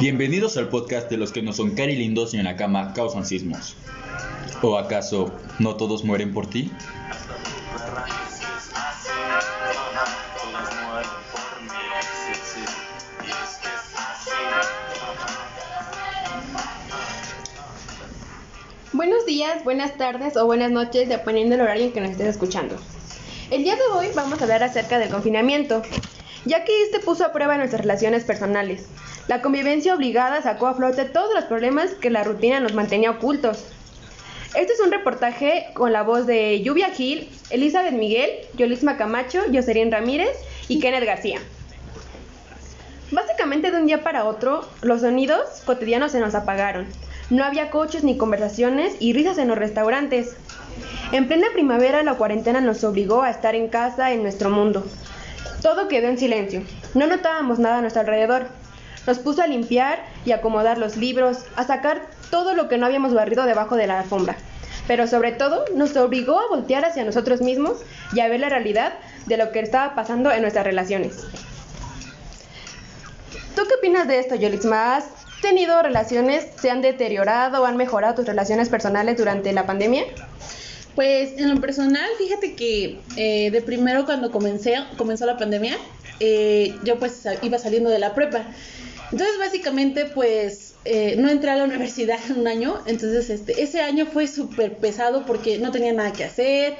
Bienvenidos al podcast de los que no son cari lindos y en la cama causan sismos. ¿O acaso no todos mueren por ti? Buenos días, buenas tardes o buenas noches, dependiendo del horario en que nos estés escuchando. El día de hoy vamos a hablar acerca del confinamiento, ya que este puso a prueba nuestras relaciones personales. La convivencia obligada sacó a flote todos los problemas que la rutina nos mantenía ocultos. Este es un reportaje con la voz de Lluvia Gil, Elizabeth Miguel, Yolisma Camacho, Joserín Ramírez y Kenneth García. Básicamente de un día para otro, los sonidos cotidianos se nos apagaron. No había coches ni conversaciones y risas en los restaurantes. En plena primavera la cuarentena nos obligó a estar en casa en nuestro mundo. Todo quedó en silencio. No notábamos nada a nuestro alrededor. Nos puso a limpiar y acomodar los libros, a sacar todo lo que no habíamos barrido debajo de la alfombra. Pero sobre todo nos obligó a voltear hacia nosotros mismos y a ver la realidad de lo que estaba pasando en nuestras relaciones. ¿Tú qué opinas de esto, Yolisma? ¿Has tenido relaciones, se han deteriorado o han mejorado tus relaciones personales durante la pandemia? Pues en lo personal, fíjate que eh, de primero cuando comencé, comenzó la pandemia, eh, yo pues iba saliendo de la prepa. Entonces básicamente pues eh, no entré a la universidad en un año, entonces este, ese año fue súper pesado porque no tenía nada que hacer.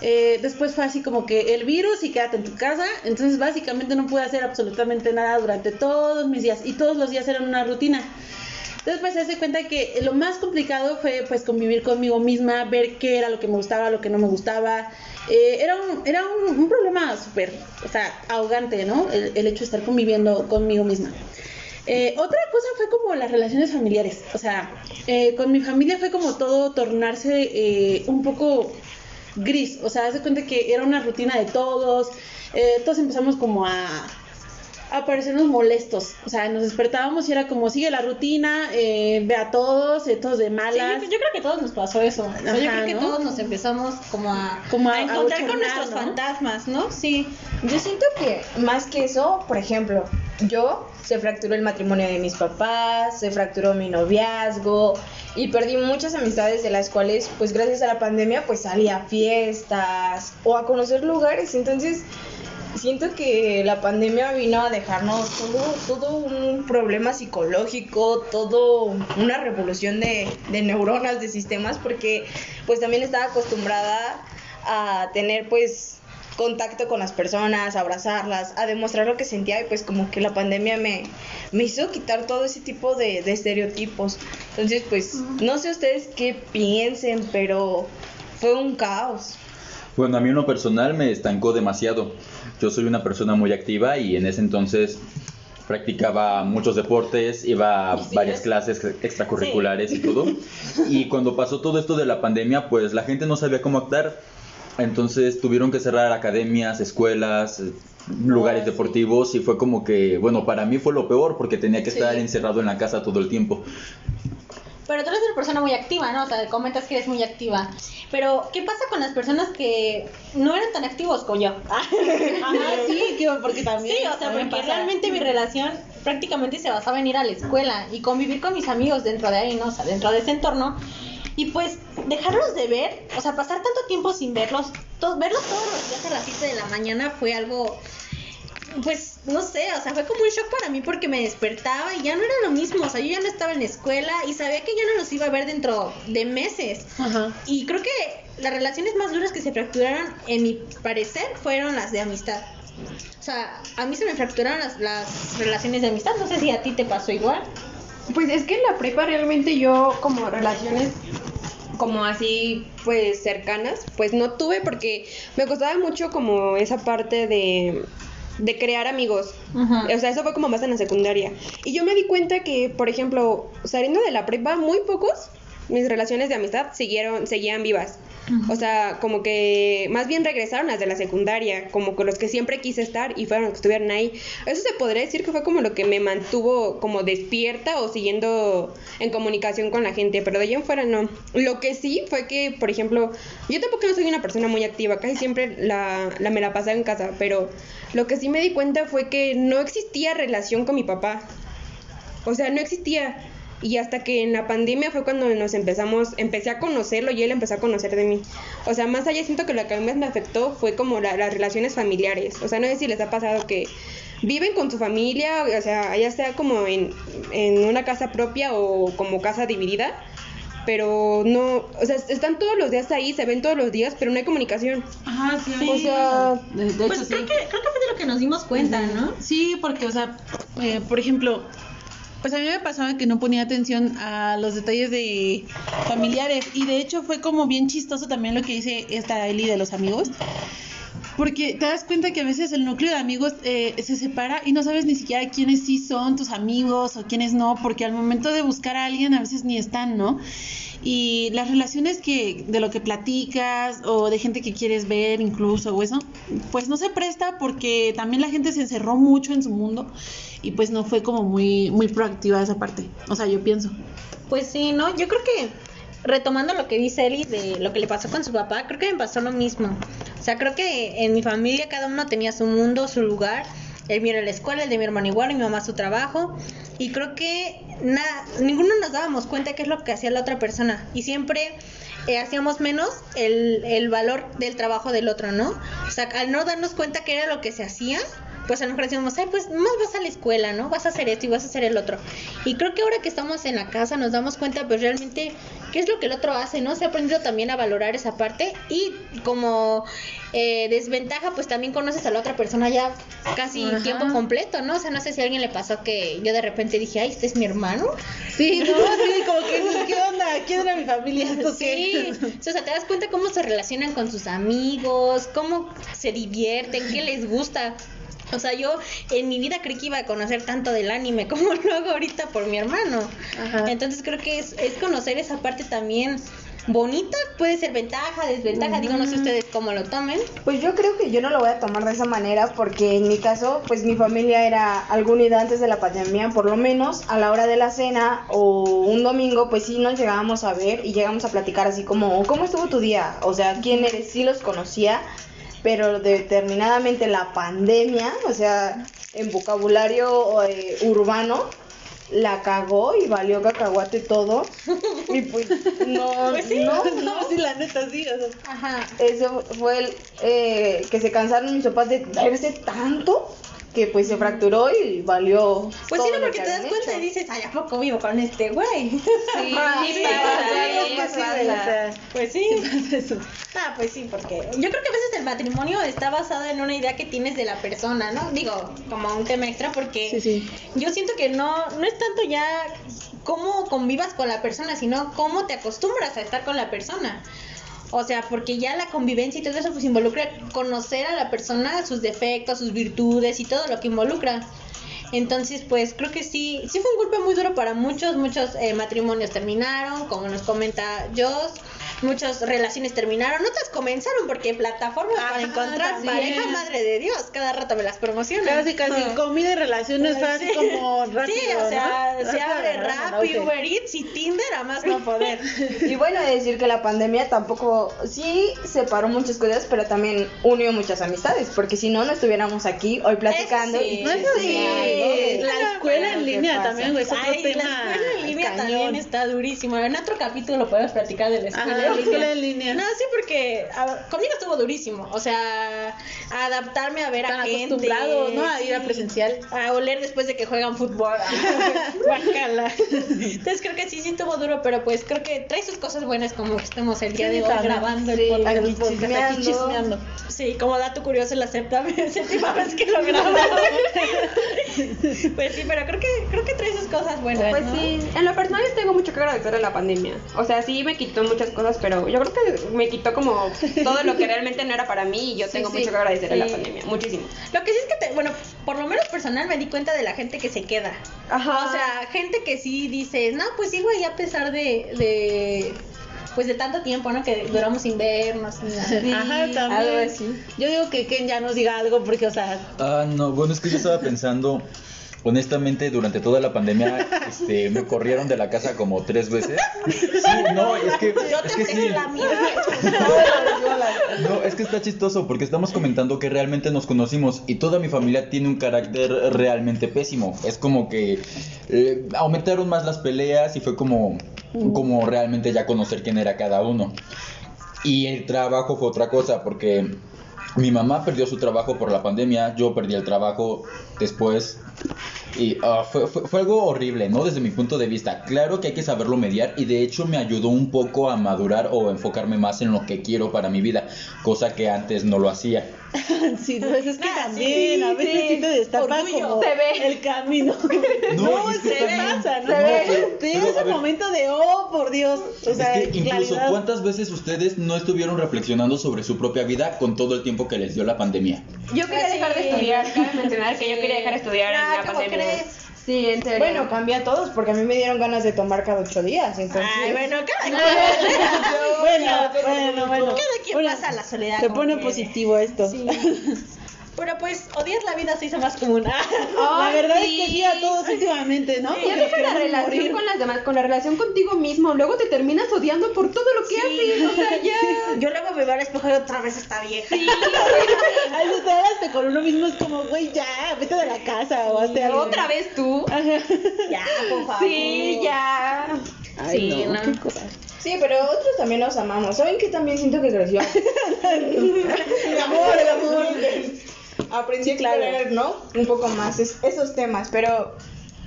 Eh, después fue así como que el virus y quédate en tu casa, entonces básicamente no pude hacer absolutamente nada durante todos mis días y todos los días eran una rutina. Pues se hace cuenta que lo más complicado fue pues convivir conmigo misma, ver qué era lo que me gustaba, lo que no me gustaba. Eh, era un, era un, problema súper, o sea, ahogante, ¿no? El, el hecho de estar conviviendo conmigo misma. Eh, otra cosa fue como las relaciones familiares. O sea, eh, con mi familia fue como todo tornarse eh, un poco gris. O sea, hace cuenta que era una rutina de todos. todos empezamos como a, a parecernos molestos. O sea, nos despertábamos y era como sigue la rutina, ve a todos, todos de malas. Sí, yo, creo que a todos nos pasó eso. yo creo que todos nos empezamos como a, como a, encontrar con nuestros fantasmas, ¿no? Sí. Yo siento que más que eso, por ejemplo, yo se fracturó el matrimonio de mis papás, se fracturó mi noviazgo y perdí muchas amistades de las cuales pues gracias a la pandemia pues salí a fiestas o a conocer lugares, entonces siento que la pandemia vino a dejarnos todo, todo un problema psicológico, todo una revolución de, de neuronas, de sistemas, porque pues también estaba acostumbrada a tener pues contacto con las personas, a abrazarlas, a demostrar lo que sentía y pues como que la pandemia me, me hizo quitar todo ese tipo de, estereotipos. Entonces pues no sé ustedes qué piensen, pero fue un caos. Bueno, a mí en lo personal me estancó demasiado. Yo soy una persona muy activa y en ese entonces practicaba muchos deportes, iba a varias clases extracurriculares y todo. Y cuando pasó todo esto de la pandemia, pues la gente no sabía cómo actuar entonces tuvieron que cerrar academias, escuelas, eh, lugares deportivos y fue como que, bueno, para mí fue lo peor porque tenía que estar encerrado en la casa todo el tiempo. Pero tú eres una persona muy activa, ¿no? O sea, comentas que eres muy activa. Pero, ¿qué pasa con las personas que no eran tan activos como yo? Ajá, sí, porque también. Sí, o sea, porque realmente mi relación prácticamente se basaba en ir a la escuela y convivir con mis amigos dentro de ahí, ¿no? O sea, dentro de ese entorno. Y pues dejarlos de ver, o sea, pasar tanto tiempo sin verlos, verlos todos los días a las 7 de la mañana fue algo, pues no sé, o sea, fue como un shock para mí porque me despertaba y ya no era lo mismo, o sea, yo ya no estaba en la escuela y sabía que ya no los iba a ver dentro de meses. Y creo que las relaciones más duras que se fracturaron, en mi parecer, fueron las de amistad. O sea, a mí se me fracturaron las, las relaciones de amistad, no sé si a ti te pasó igual. Pues es que en la prepa realmente yo como relaciones como así pues cercanas, pues no tuve porque me costaba mucho como esa parte de, de crear amigos. O sea, eso fue como más en la secundaria. Y yo me di cuenta que, por ejemplo, saliendo de la prepa, muy pocos mis relaciones de amistad siguieron, seguían vivas. O sea, como que más bien regresaron las de la secundaria, como con los que siempre quise estar y fueron los que estuvieron ahí. Eso se podría decir que fue como lo que me mantuvo como despierta o siguiendo en comunicación con la gente, pero de allá en fuera no. Lo que sí fue que, por ejemplo, yo tampoco no soy una persona muy activa, casi siempre la, la me la pasaba en casa, pero lo que sí me di cuenta fue que no existía relación con mi papá. O sea, no existía. Y hasta que en la pandemia fue cuando nos empezamos, empecé a conocerlo y él empezó a conocer de mí. O sea, más allá siento que lo que a mí más me afectó fue como la- las relaciones familiares. O sea, no sé si les ha pasado que viven con su familia, o sea, ya sea como en, en una casa propia o como casa dividida, pero no, o sea, están todos los días ahí, se ven todos los días, pero no hay comunicación. Ajá, sí. O sea, de, de Pues hecho, creo, sí. que, creo que fue de lo que nos dimos cuenta, ¿no? Sí, porque, o sea, eh, por ejemplo, pues a mí me pasaba que no ponía atención a los detalles de familiares y de hecho fue como bien chistoso también lo que dice esta Eli de los amigos. Porque te das cuenta que a veces el núcleo de amigos eh, se separa y no sabes ni siquiera quiénes sí son tus amigos o quiénes no, porque al momento de buscar a alguien a veces ni están, ¿no? Y las relaciones que de lo que platicas o de gente que quieres ver incluso o eso, pues no se presta porque también la gente se encerró mucho en su mundo y pues no fue como muy muy proactiva esa parte. O sea, yo pienso. Pues sí, ¿no? Yo creo que retomando lo que dice Eli de lo que le pasó con su papá, creo que me pasó lo mismo. O sea, creo que en mi familia cada uno tenía su mundo, su lugar. El mío era la escuela, el de mi hermano igual, mi mamá su trabajo. Y creo que nada, ninguno nos dábamos cuenta qué es lo que hacía la otra persona. Y siempre eh, hacíamos menos el, el valor del trabajo del otro, ¿no? O sea, al no darnos cuenta qué era lo que se hacía, pues a lo mejor decíamos, ay, pues más vas a la escuela, ¿no? Vas a hacer esto y vas a hacer el otro. Y creo que ahora que estamos en la casa nos damos cuenta, pues realmente, qué es lo que el otro hace, ¿no? Se ha aprendido también a valorar esa parte y como eh, desventaja, pues también conoces a la otra persona ya casi Ajá. tiempo completo, ¿no? O sea, no sé si a alguien le pasó que yo de repente dije, ay, este es mi hermano. Sí, no, sí, como que ¿qué onda? ¿Quién era mi familia? ¿Esto Sí, o sea, te das cuenta cómo se relacionan con sus amigos, cómo se divierten, qué les gusta. O sea, yo en mi vida creí que iba a conocer tanto del anime como lo hago ahorita por mi hermano. Ajá. Entonces creo que es, es conocer esa parte también bonita, puede ser ventaja, desventaja, digo, no sé ustedes cómo lo tomen. Pues yo creo que yo no lo voy a tomar de esa manera porque en mi caso, pues mi familia era algo unida antes de la pandemia, por lo menos a la hora de la cena o un domingo, pues sí nos llegábamos a ver y llegamos a platicar así como, ¿cómo estuvo tu día? O sea, ¿quién eres? Sí los conocía, pero determinadamente la pandemia, o sea, en vocabulario eh, urbano, la cagó y valió cacahuate todo. Y pues no, no, no, sí, la neta, sí. o sea. Ajá. eso fue el eh, que se cansaron mis papás de verse tanto que pues se fracturó y valió. Pues sí, no, porque que te das cuenta hecho. y dices, ay, ¿a poco vivo con este güey? Sí, sí, Pues sí. eso. Ah, pues sí, porque yo creo que a veces el matrimonio está basado en una idea que tienes de la persona, ¿no? Digo, como un tema extra, porque Sí, sí. yo siento que no, no es tanto ya cómo convivas con la persona, sino cómo te acostumbras a estar con la persona. O sea, porque ya la convivencia y todo eso pues involucra conocer a la persona, sus defectos, sus virtudes y todo lo que involucra. Entonces, pues creo que sí, sí fue un golpe muy duro para muchos, muchos eh, matrimonios terminaron, como nos comenta Joss, muchas relaciones terminaron, otras comenzaron porque plataformas para Ajá, encontrar también. pareja, madre de Dios, cada rato me las promocionan. Casi, casi, Ah. comida y relaciones fue así Sí. como rápido, Sí, o sea, ¿no? se abre Rappi. Uber Eats y Tinder a más no poder. Y bueno, decir que la pandemia tampoco, sí separó muchas cosas, pero también unió muchas amistades, porque si no, no estuviéramos aquí hoy platicando. Eso sí. y No, eso sí, la escuela en ¿Qué línea también, güey, es otro tema. la escuela en línea cañón. también está durísimo. En otro capítulo podemos platicar de la escuela, Ajá, en, la línea. escuela en línea. No, sí, porque a- conmigo estuvo durísimo. O sea, adaptarme a ver Tan a gente. ¿no? A ir a presencial. A oler después de que juegan fútbol. Guacala. Entonces creo que sí, sí estuvo duro, pero pues creo que trae sus cosas buenas como que estamos el día Sí, de hoy grabando Sí, el podcast. Podcast, aquí chismeando. chismeando. Sí, como dato curioso, la séptima vez que lo grabamos. Pues sí, pero creo que creo que trae sus cosas buenas, Pues ¿no? sí, en lo personal yo tengo mucho que agradecer a la pandemia. O sea, sí me quitó muchas cosas, pero yo creo que me quitó como todo lo que realmente no era para mí y yo Sí, tengo sí. mucho que agradecer a la Sí. pandemia, muchísimo. Lo que sí es que, te- bueno, por lo menos personal me di cuenta de la gente que se queda. Ajá. O sea, gente que sí dices, no, pues sí, güey, a pesar de, de, pues de tanto tiempo, ¿no? Que duramos sin vernos. ni nada. Ajá, algo también. así. Yo digo que Ken ya nos diga algo porque, o sea, Ah, no, bueno, es que yo estaba pensando, honestamente, durante toda la pandemia, este, me corrieron de la casa como tres veces. Sí, no, es que, Yo es te que sí. la mía. No, es que está chistoso porque estamos comentando que realmente nos conocimos y toda mi familia tiene un carácter realmente pésimo. Es como que eh, aumentaron más las peleas y fue como, como realmente ya conocer quién era cada uno. Y el trabajo fue otra cosa porque mi mamá perdió su trabajo por la pandemia, yo perdí el trabajo después. Y ah, fue, fue, fue algo horrible, ¿no? Desde mi punto de vista. Claro que hay que saberlo mediar y de hecho me ayudó un poco a madurar o enfocarme más en lo que quiero para mi vida, cosa que antes no lo hacía. sí, pues es que Ah, también sí, a veces sí, sí. te destapa Orgullo. como Se ve. el camino. No, No, y es que se también- pasa, ¿no? no, pero- Te pero, ese ver. momento de, oh, por Dios. O sea, es que incluso claridad. cuántas veces ustedes no estuvieron reflexionando sobre su propia vida con todo el tiempo que les dio la pandemia. Yo quería Pues dejar de estudiar, cabe mencionar que yo quería dejar de estudiar en Ah, la ¿cómo pandemia. crees? Sí, en serio. Bueno, cambia a todos porque a mí me dieron ganas de tomar cada ocho días. Entonces, Ay, bueno, cada quien, Bueno, bueno, bueno. cada Bueno, pasa la soledad. Se pone positivo esto. Sí. Pero pues, odiar la vida se hizo más común. La verdad sí. es que sí a todos últimamente, ¿no? Ya Porque deja la queremos relación morir. con las demás, con la relación contigo mismo. Luego te terminas odiando por todo lo que haces. O sea, ya. Yo luego me veo al espejo y otra vez está vieja. Sí, Ay, estar hasta con uno mismo es como, güey, ya, vete de la casa o hazte algo. otra vez tú. Ajá. Ya, por favor. Sí, ya. Ay, Sí, no, no. qué cosa. sí, pero otros también los amamos. ¿Saben qué también siento que creció? El amor, el amor. Aprendí Sí, a claro. explorar, ¿no? Un poco más es- esos temas, pero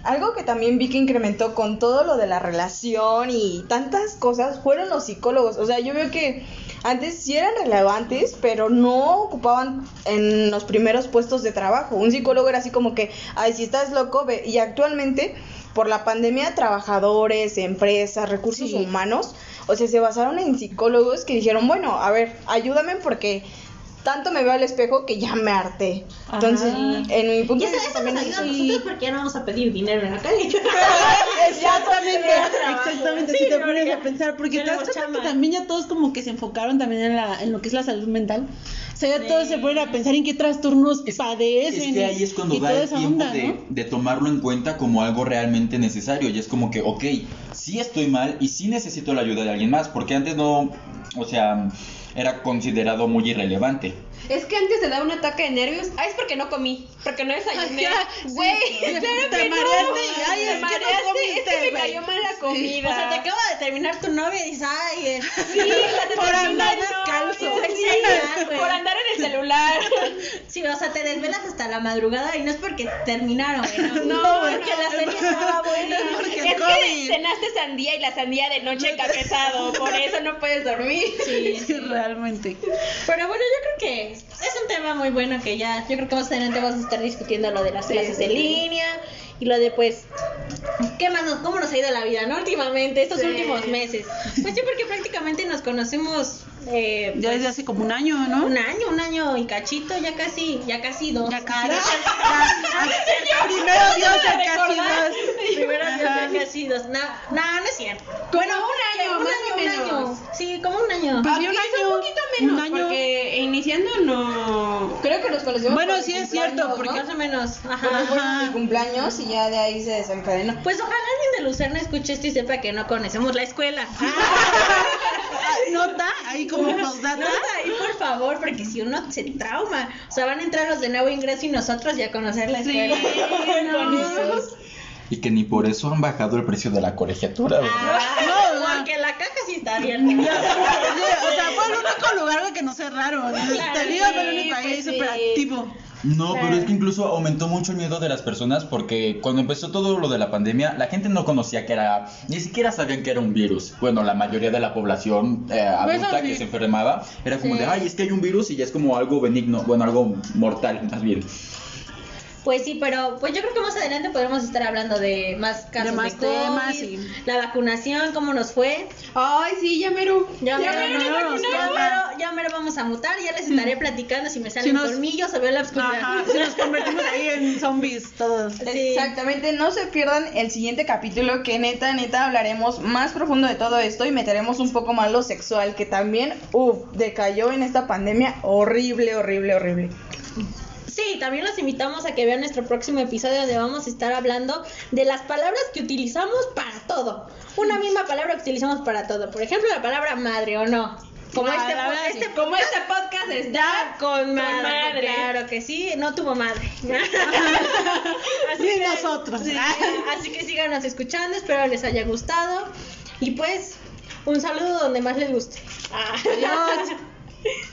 algo que también vi que incrementó con todo lo de la relación y tantas cosas fueron los psicólogos. O sea, yo veo que antes sí eran relevantes, pero no ocupaban en los primeros puestos de trabajo. Un psicólogo era así como que, ay, si estás loco, ve. Y actualmente, por la pandemia, trabajadores, empresas, recursos Sí. humanos, o sea, se basaron en psicólogos que dijeron, bueno, a ver, ayúdame porque tanto me veo al espejo que ya me harté. Entonces, Ajá. en mi punto Y de vista también ayuda a es- nosotros porque ya no vamos a pedir dinero en la calle. Exactamente, exactamente, Sí, si te pones a pensar, porque te das cuenta que también ya todos como que se enfocaron también en, la, en lo que es la salud mental. O sea, ya todos se ponen a pensar en qué trastornos padecen. Es que ahí es cuando da el tiempo onda, de, ¿no? de tomarlo en cuenta como algo realmente necesario. Y es como que, ok, sí estoy mal y sí necesito la ayuda de alguien más. Porque antes no, o sea, era considerado muy irrelevante. Es que antes te da un ataque de nervios. Ah, es porque no comí. Porque no desayuné. Sí. Güey, Te claro que no. y, ay, es Te que no comiste, Es que me cayó mal la comida. O sea, te acaba de terminar tu novia y dices, ay, eh, Sí, Por andar no, descalzo. sí, Sí, por andar en el celular. Sí, o sea, te desvelas hasta la madrugada y no es porque terminaron, güey. No, No, porque no. la serie estaba buena. porque Cenaste sandía y la sandía de noche pesado, por eso no puedes dormir. Sí, Sí, realmente. Pero bueno, yo creo que es un tema muy bueno que ya, yo creo que más adelante vamos a estar discutiendo lo de las clases en línea y lo de pues, ¿qué más nos, cómo nos ha ido la vida, no? Últimamente, estos Sí. últimos meses. Pues sí, porque prácticamente nos conocemos eh, Ya pues, desde hace como un año, ¿no? un año, un año y cachito, ya casi, ya casi dos ya casi recordar. dos. Primero Dios, Ya casi dos. No, no, no es cierto. Como un año, un más año, o un menos. año. Sí, como un año. Pues Ah, sí, un año, un poquito menos, un año. porque iniciando no... Creo que nos conocimos Bueno, sí es cierto, porque- ¿no? Más o menos. Ajá. fue mi cumpleaños y ya de ahí se desencadenó. Pues ojalá alguien de Lucerna escuche esto y sepa que no conocemos la escuela. Nota, ahí como postdata. Nada, ahí por favor, porque si uno se trauma, o sea, van a entrar los de nuevo ingreso y nosotros ya conocer la Sí, escuela. no. Y que ni por eso han bajado el precio de la colegiatura, ¿verdad? Ah, No, no. porque la caja sí está abierta. O sea, fue el único lugar güey, que no cerraron. Te digo, fue el pues súper activo. No, Claro. pero es que incluso aumentó mucho el miedo de las personas porque cuando empezó todo lo de la pandemia, la gente no conocía que era, ni siquiera sabían que era un virus. Bueno, la mayoría de la población eh, adulta Pues sí. que se enfermaba era como Sí. de, ay, es que hay un virus y ya es como algo benigno, bueno, algo mortal más bien. Pues sí, pero pues yo creo que más adelante podremos estar hablando de más casos de, más COVID, temas y- la vacunación, cómo nos fue. Ay, sí, ya mero. Ya, Ya mero, mero, ya, nos mero, ya mero vamos a mutar, ya les estaré platicando si me salen nos- colmillos o veo la oscuridad. Ajá, si nos convertimos ahí en zombies todos. Sí. Exactamente, no se pierdan el siguiente capítulo que neta, neta hablaremos más profundo de todo esto y meteremos un poco más lo sexual que también, uff, decayó en esta pandemia horrible, horrible, horrible. Sí, también los invitamos a que vean nuestro próximo episodio donde vamos a estar hablando de las palabras que utilizamos para todo. Una misma palabra que utilizamos para todo. Por ejemplo, la palabra madre o no. Como Ah, este, verdad, este como este podcast está con madre. madre. Claro que sí, no tuvo madre. así Ni nosotros. sí, así que síganos escuchando, espero les haya gustado. Y pues, un saludo donde más les guste. Adiós.